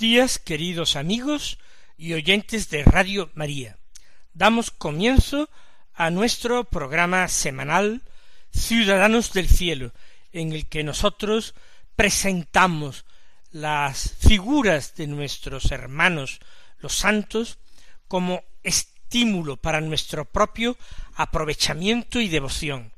Días, queridos amigos y oyentes de Radio María. Damos comienzo a nuestro programa semanal Ciudadanos del Cielo, en el que nosotros presentamos las figuras de nuestros hermanos los santos como estímulo para nuestro propio aprovechamiento y devoción,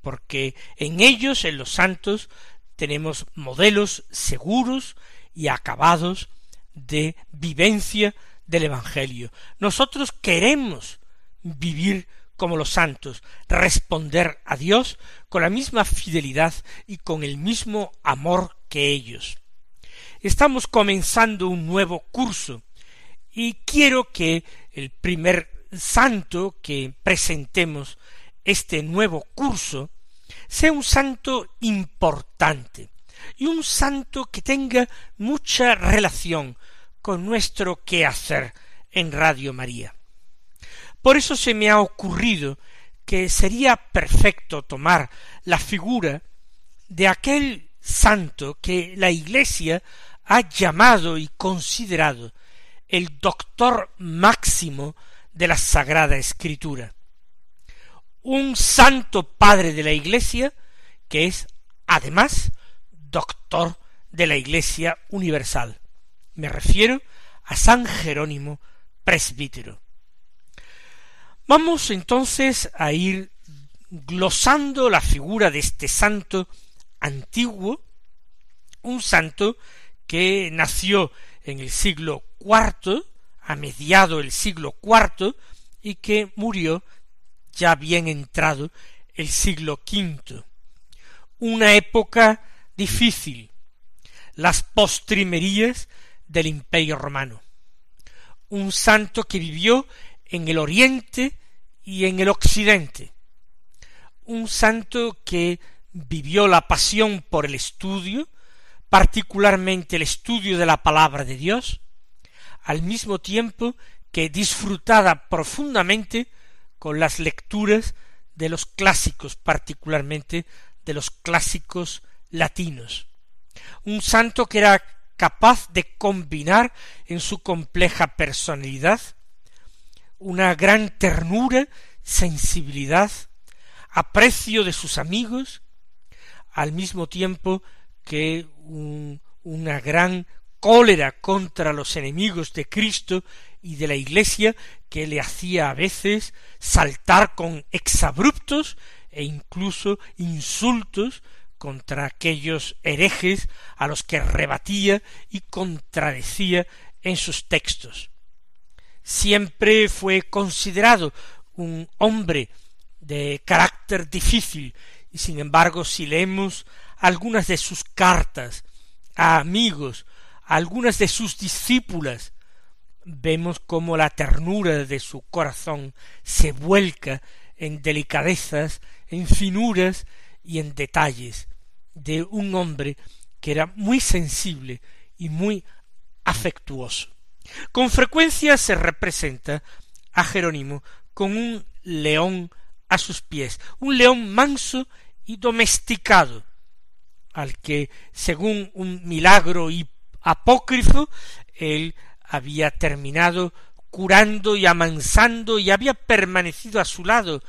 porque en ellos, en los santos, tenemos modelos seguros y acabados de vivencia del Evangelio. Nosotros queremos vivir como los santos, responder a Dios con la misma fidelidad y con el mismo amor que ellos. Estamos comenzando un nuevo curso y quiero que el primer santo que presentemos este nuevo curso sea un santo importante, y un santo que tenga mucha relación con nuestro quehacer en Radio María. Por eso se me ha ocurrido que sería perfecto tomar la figura de aquel santo que la Iglesia ha llamado y considerado el doctor máximo de la Sagrada Escritura. Un santo padre de la Iglesia que es, además, doctor de la Iglesia Universal. Me refiero a San Jerónimo presbítero. Vamos entonces a ir glosando la figura de este santo antiguo, un santo que nació en el siglo cuarto, a mediado el siglo cuarto, y que murió ya bien entrado el siglo quinto. Una época difícil las postrimerías del imperio romano. Un santo que vivió en el oriente y en el occidente. Un santo que vivió la pasión por el estudio, particularmente el estudio de la palabra de Dios, al mismo tiempo que disfrutada profundamente con las lecturas de los clásicos, particularmente de los clásicos latinos. Un santo que era capaz de combinar en su compleja personalidad una gran ternura, sensibilidad, aprecio de sus amigos, al mismo tiempo que una gran cólera contra los enemigos de Cristo y de la Iglesia que le hacía a veces saltar con exabruptos e incluso insultos contra aquellos herejes a los que rebatía y contradecía en sus textos. Siempre fue considerado un hombre de carácter difícil, y sin embargo, si leemos algunas de sus cartas a amigos, algunas de sus discípulas, vemos cómo la ternura de su corazón se vuelca en delicadezas, en finuras y en detalles, de un hombre que era muy sensible y muy afectuoso. Con frecuencia se representa a Jerónimo con un león a sus pies, un león manso y domesticado, al que, según un milagro y apócrifo, él había terminado curando y amansando y había permanecido a su lado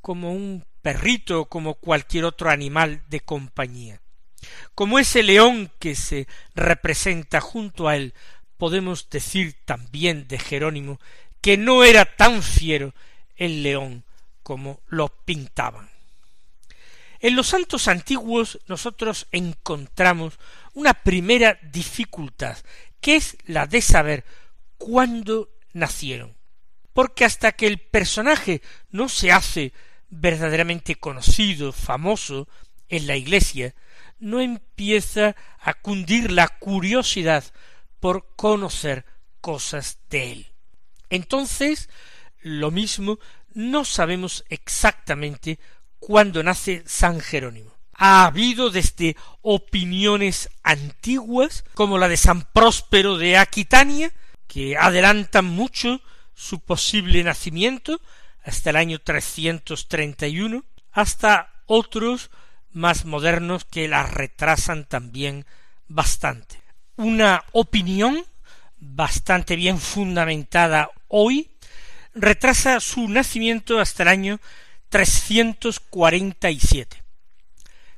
como un perrito como cualquier otro animal de compañía. Como ese león que se representa junto a él, podemos decir también de Jerónimo que no era tan fiero el león como lo pintaban. En los santos antiguos nosotros encontramos una primera dificultad, que es la de saber cuándo nacieron. Porque hasta que el personaje no se hace verdaderamente conocido, famoso en la Iglesia, no empieza a cundir la curiosidad por conocer cosas de él. Entonces, lo mismo, no sabemos exactamente cuándo nace San Jerónimo. Ha habido desde opiniones antiguas, como la de San Próspero de Aquitania, que adelantan mucho su posible nacimiento hasta el año 331, hasta otros más modernos que la retrasan también bastante. Una opinión bastante bien fundamentada hoy retrasa su nacimiento hasta el año 347.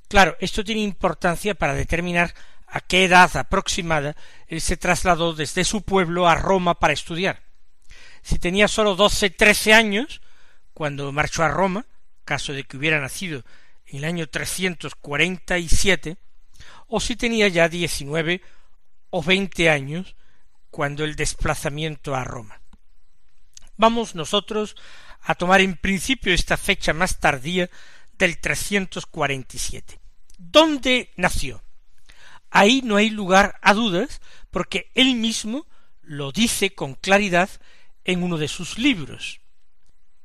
Claro, esto tiene importancia para determinar a qué edad aproximada él se trasladó desde su pueblo a Roma para estudiar. Si tenía sólo doce, trece años, cuando marchó a Roma, caso de que hubiera nacido en el año 347, o si tenía ya diecinueve o veinte años cuando el desplazamiento a Roma. Vamos nosotros a tomar en principio esta fecha más tardía del 347. ¿Dónde nació? Ahí no hay lugar a dudas, porque él mismo lo dice con claridad en uno de sus libros.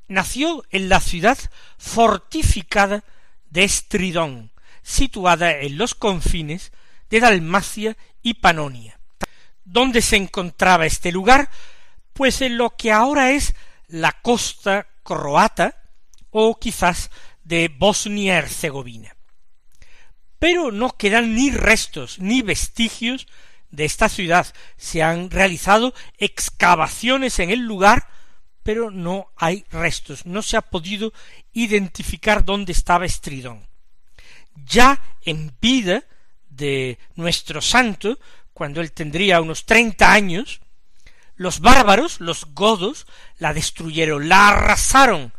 Nació en la ciudad fortificada de Estridón, situada en los confines de Dalmacia y Panonia. ¿Dónde se encontraba este lugar? Pues en lo que ahora es la costa croata o quizás de Bosnia-Herzegovina. Pero no quedan ni restos ni vestigios de esta ciudad. Se han realizado excavaciones en el lugar, pero no hay restos. No se ha podido identificar dónde estaba Estridón. Ya en vida de nuestro santo, cuando él tendría unos treinta años, los bárbaros, los godos, la destruyeron, la arrasaron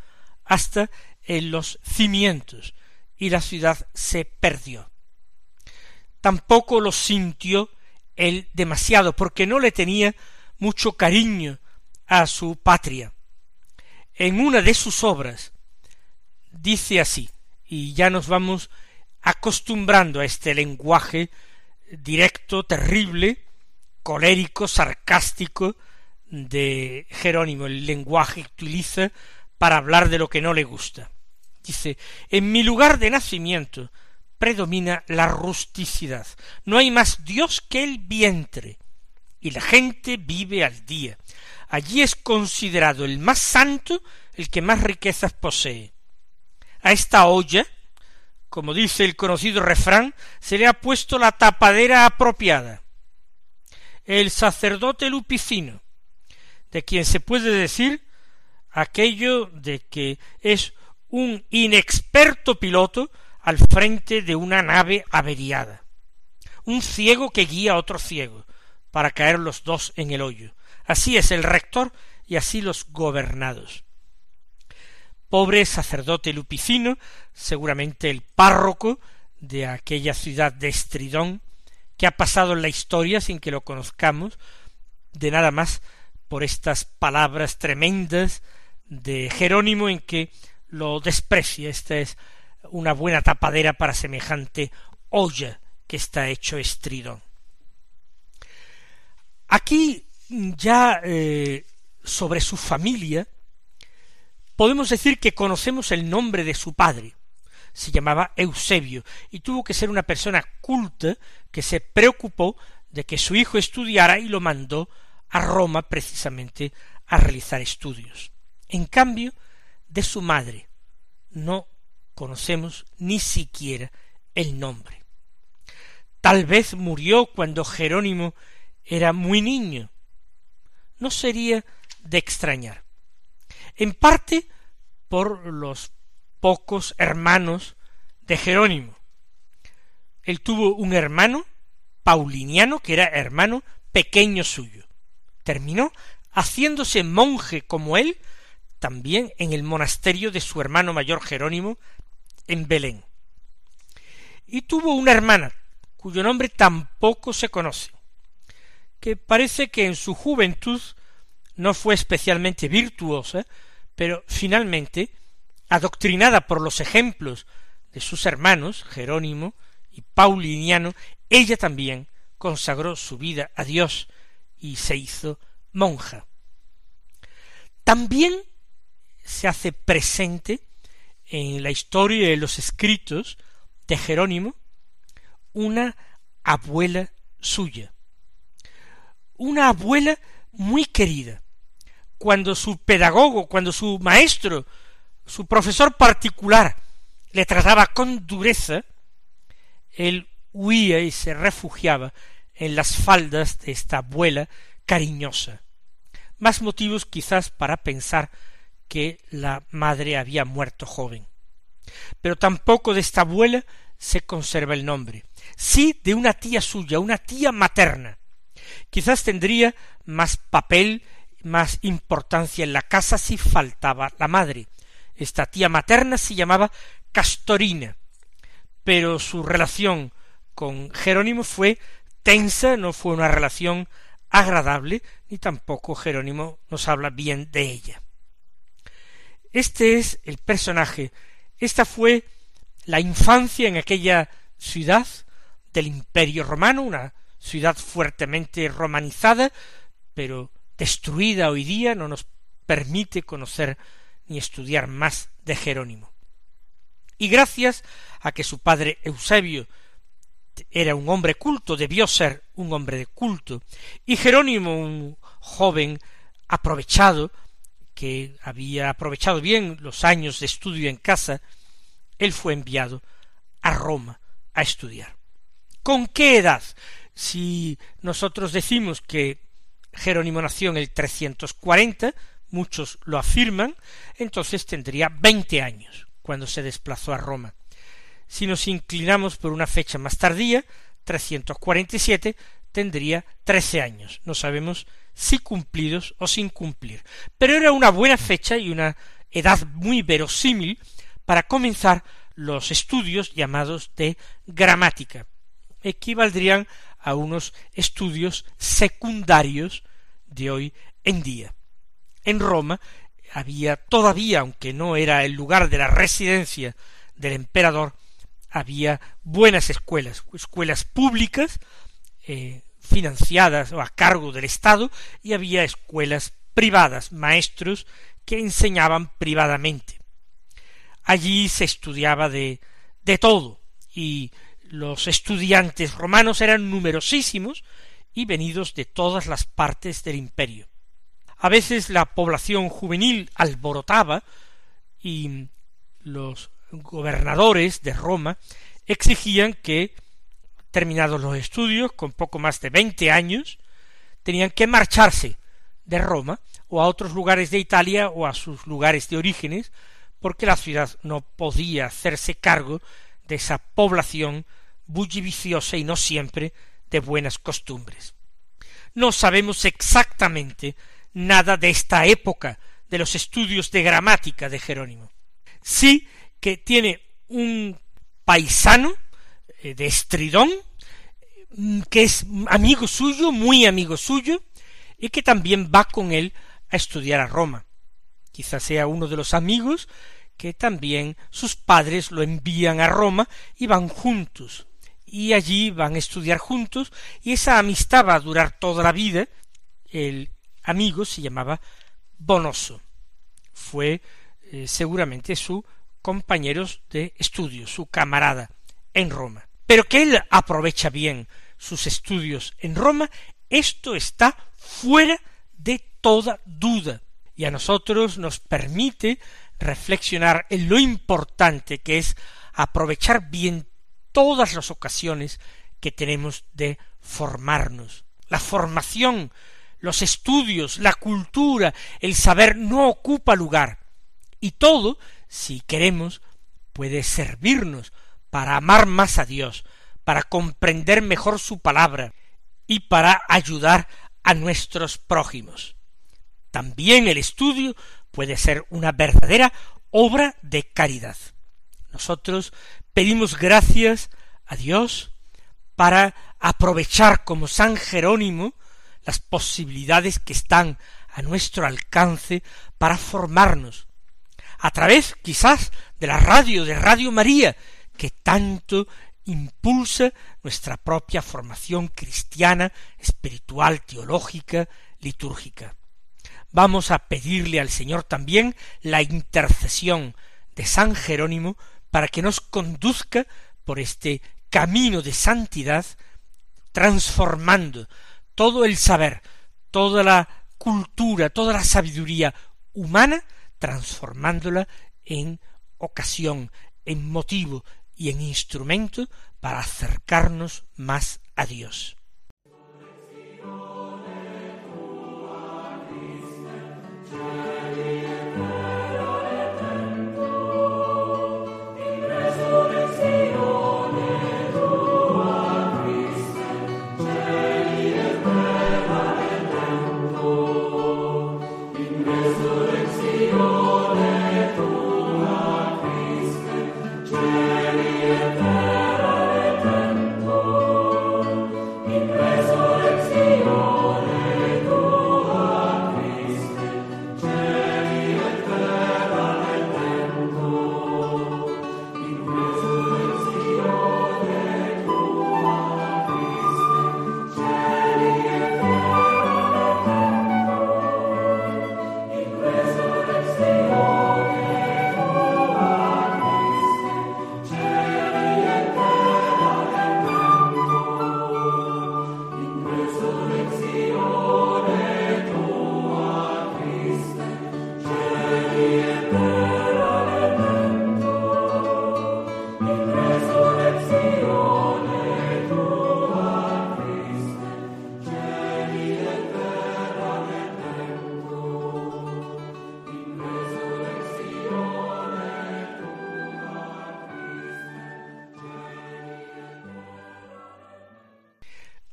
hasta en los cimientos, y la ciudad se perdió. Tampoco lo sintió él demasiado, porque no le tenía mucho cariño a su patria. En una de sus obras dice así, y ya nos vamos acostumbrando a este lenguaje directo, terrible, colérico, sarcástico de Jerónimo, el lenguaje que utiliza para hablar de lo que no le gusta. Dice, en mi lugar de nacimiento predomina la rusticidad. No hay más Dios que el vientre, y la gente vive al día. Allí es considerado el más santo el que más riquezas posee. A esta olla, como dice el conocido refrán, se le ha puesto la tapadera apropiada. El sacerdote lupicino, de quien se puede decir aquello de que es un inexperto piloto al frente de una nave averiada, un ciego que guía a otro ciego, para caer los dos en el hoyo. Así es el rector y así los gobernados. Pobre sacerdote lupicino, seguramente el párroco de aquella ciudad de Estridón, que ha pasado en la historia sin que lo conozcamos, de nada más por estas palabras tremendas de Jerónimo en que lo desprecia. Esta es una buena tapadera para semejante olla que está hecho estridón. Aquí ya eh, sobre su familia podemos decir que conocemos el nombre de su padre. Se llamaba Eusebio y tuvo que ser una persona culta que se preocupó de que su hijo estudiara y lo mandó a Roma precisamente a realizar estudios. En cambio, de su madre no conocemos ni siquiera el nombre. Tal vez murió cuando Jerónimo era muy niño. No sería de extrañar. En parte por los pocos hermanos de Jerónimo. Él tuvo un hermano, Pauliniano, que era hermano pequeño suyo. Terminó haciéndose monje como él también en el monasterio de su hermano mayor Jerónimo en Belén. y tuvo una hermana, cuyo nombre tampoco se conoce, que parece que en su juventud no fue especialmente virtuosa, pero finalmente, adoctrinada por los ejemplos de sus hermanos, Jerónimo y Pauliniano, ella también consagró su vida a Dios y se hizo monja. También se hace presente en la historia y en los escritos de Jerónimo una abuela suya, una abuela muy querida. Cuando su pedagogo, cuando su maestro, su profesor particular le trataba con dureza, él huía y se refugiaba en las faldas de esta abuela cariñosa. Más motivos quizás para pensar que la madre había muerto joven. Pero tampoco de esta abuela se conserva el nombre, sí de una tía suya, una tía materna. Quizás tendría más papel, más importancia en la casa si faltaba la madre. Esta tía materna se llamaba Castorina, pero su relación con Jerónimo fue tensa, no fue una relación agradable, ni tampoco Jerónimo nos habla bien de ella. Este es el personaje, esta fue la infancia en aquella ciudad del Imperio romano, una ciudad fuertemente romanizada, pero destruida hoy día, no nos permite conocer ni estudiar más de Jerónimo. Y gracias a que su padre Eusebio era un hombre culto, debió ser un hombre de culto, y Jerónimo un joven aprovechado, que había aprovechado bien los años de estudio en casa, él fue enviado a Roma a estudiar. ¿Con qué edad? Si nosotros decimos que Jerónimo nació en el 340, muchos lo afirman, entonces tendría veinte años cuando se desplazó a Roma. Si nos inclinamos por una fecha más tardía, 347, tendría trece años. No sabemos si cumplidos o sin cumplir. Pero era una buena fecha y una edad muy verosímil para comenzar los estudios llamados de gramática. Equivaldrían a unos estudios secundarios de hoy en día. En Roma había todavía, aunque no era el lugar de la residencia del emperador, había buenas escuelas, escuelas públicas, eh, financiadas o a cargo del Estado, y había escuelas privadas, maestros que enseñaban privadamente. Allí se estudiaba de, de todo, y los estudiantes romanos eran numerosísimos y venidos de todas las partes del imperio. A veces la población juvenil alborotaba y los gobernadores de Roma exigían que, terminados los estudios, con poco más de veinte años, tenían que marcharse de Roma o a otros lugares de Italia o a sus lugares de orígenes, porque la ciudad no podía hacerse cargo de esa población bulliciosa y no siempre de buenas costumbres. No sabemos exactamente nada de esta época de los estudios de gramática de Jerónimo. Sí que tiene un paisano eh, de Estridón, mm, que es amigo suyo, muy amigo suyo, y que también va con él a estudiar a Roma. Quizás sea uno de los amigos que también sus padres lo envían a Roma y van juntos. Y allí van a estudiar juntos, y esa amistad va a durar toda la vida. El amigo se llamaba Bonoso. Fue eh, seguramente su compañeros de estudio, su camarada en Roma. Pero que él aprovecha bien sus estudios en Roma, esto está fuera de toda duda y a nosotros nos permite reflexionar en lo importante que es aprovechar bien todas las ocasiones que tenemos de formarnos. La formación, los estudios, la cultura, el saber no ocupa lugar. Y todo si queremos, puede servirnos para amar más a Dios, para comprender mejor su palabra y para ayudar a nuestros prójimos. También el estudio puede ser una verdadera obra de caridad. Nosotros pedimos gracias a Dios, para aprovechar como San Jerónimo las posibilidades que están a nuestro alcance para formarnos, a través quizás de la radio, de Radio María, que tanto impulsa nuestra propia formación cristiana, espiritual, teológica, litúrgica. Vamos a pedirle al Señor también la intercesión de San Jerónimo para que nos conduzca por este camino de santidad, transformando todo el saber, toda la cultura, toda la sabiduría humana, transformándola en ocasión, en motivo y en instrumento para acercarnos más a Dios.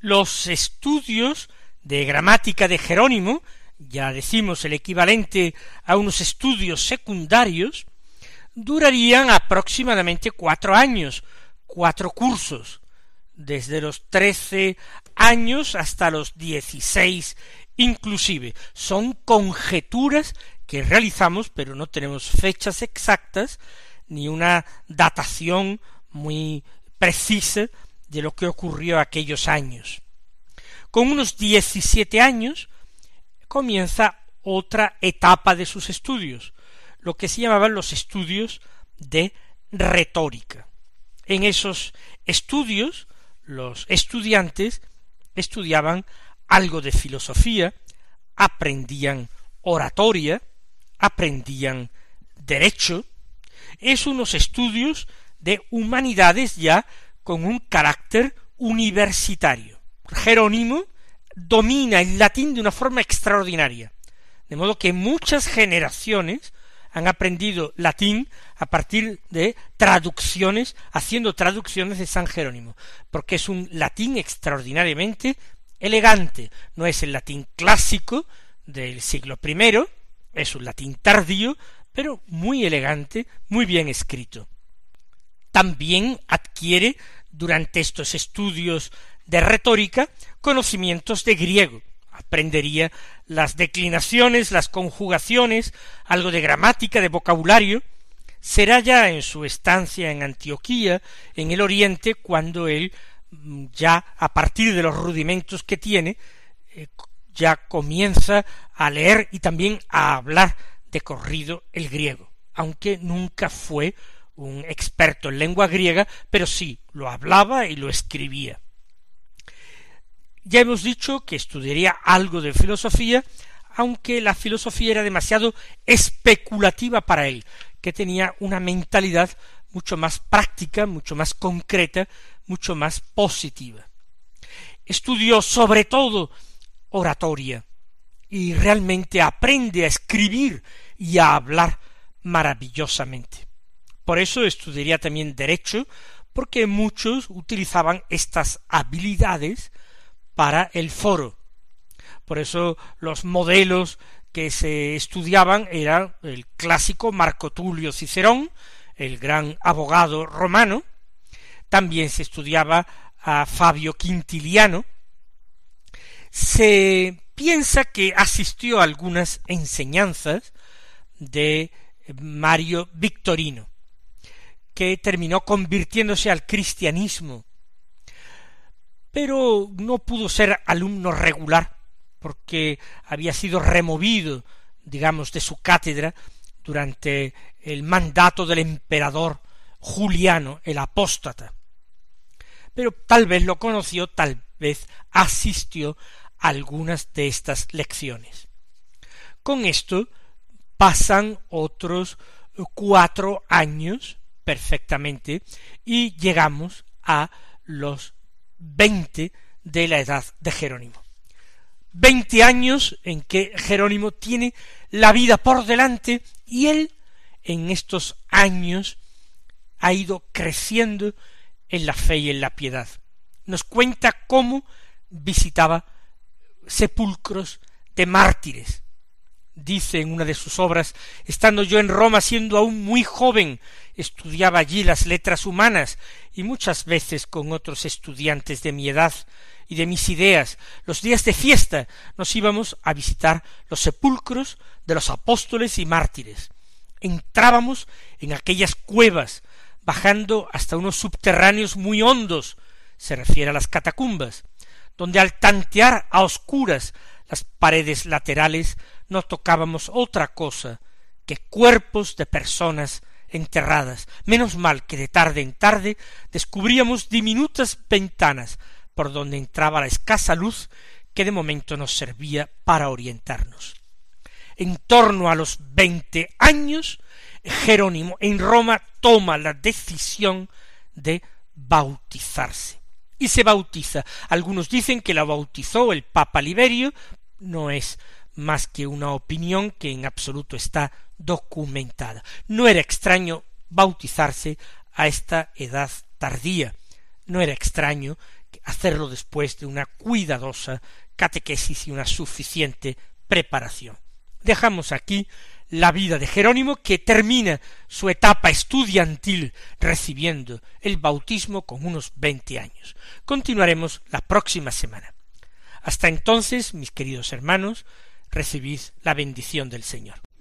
Los estudios de gramática de Jerónimo, ya decimos el equivalente a unos estudios secundarios, durarían aproximadamente cuatro años, cuatro cursos, desde los trece años hasta los dieciséis inclusive. Son conjeturas que realizamos, pero no tenemos fechas exactas ni una datación muy precisa de lo que ocurrió aquellos años. Con unos diecisiete años comienza otra etapa de sus estudios, lo que se llamaban los estudios de retórica. En esos estudios los estudiantes estudiaban algo de filosofía, aprendían oratoria, aprendían derecho, es unos estudios de humanidades ya con un carácter universitario. Jerónimo domina el latín de una forma extraordinaria, de modo que muchas generaciones han aprendido latín a partir de traducciones, haciendo traducciones de San Jerónimo, porque es un latín extraordinariamente elegante, no es el latín clásico del siglo I, es un latín tardío, pero muy elegante, muy bien escrito. También adquiere durante estos estudios de retórica conocimientos de griego. Aprendería las declinaciones, las conjugaciones, algo de gramática, de vocabulario. Será ya en su estancia en Antioquía, en el Oriente, cuando él mm, ya a partir de los rudimentos que tiene, eh, ya comienza a leer y también a hablar de corrido el griego, aunque nunca fue un experto en lengua griega, pero sí lo hablaba y lo escribía. Ya hemos dicho que estudiaría algo de filosofía, aunque la filosofía era demasiado especulativa para él, que tenía una mentalidad mucho más práctica, mucho más concreta, mucho más positiva. Estudió sobre todo oratoria y realmente aprende a escribir y a hablar maravillosamente. Por eso estudiaría también derecho, porque muchos utilizaban estas habilidades para el foro. Por eso los modelos que se estudiaban eran el clásico Marco Tulio Cicerón, el gran abogado romano, también se estudiaba a Fabio Quintiliano, se piensa que asistió a algunas enseñanzas de Mario Victorino, que terminó convirtiéndose al cristianismo, pero no pudo ser alumno regular, porque había sido removido, digamos, de su cátedra durante el mandato del emperador Juliano, el apóstata. Pero tal vez lo conoció, tal vez asistió a algunas de estas lecciones. Con esto pasan otros cuatro años perfectamente y llegamos a los veinte de la edad de Jerónimo. Veinte años en que Jerónimo tiene la vida por delante y él en estos años ha ido creciendo en la fe y en la piedad. Nos cuenta cómo visitaba sepulcros de mártires. Dice en una de sus obras, estando yo en Roma siendo aún muy joven, estudiaba allí las letras humanas y muchas veces con otros estudiantes de mi edad y de mis ideas, los días de fiesta nos íbamos a visitar los sepulcros de los apóstoles y mártires. Entrábamos en aquellas cuevas, bajando hasta unos subterráneos muy hondos, se refiere a las catacumbas, donde al tantear a oscuras las paredes laterales no tocábamos otra cosa que cuerpos de personas enterradas. Menos mal que de tarde en tarde descubríamos diminutas ventanas por donde entraba la escasa luz que de momento nos servía para orientarnos. En torno a los veinte años, Jerónimo en Roma toma la decisión de bautizarse y se bautiza. Algunos dicen que la bautizó el Papa Liberio, no es más que una opinión que en absoluto está documentada. No era extraño bautizarse a esta edad tardía. No era extraño hacerlo después de una cuidadosa catequesis y una suficiente preparación. Dejamos aquí la vida de Jerónimo, que termina su etapa estudiantil recibiendo el bautismo con unos veinte años. Continuaremos la próxima semana. Hasta entonces, mis queridos hermanos, recibid la bendición del Señor.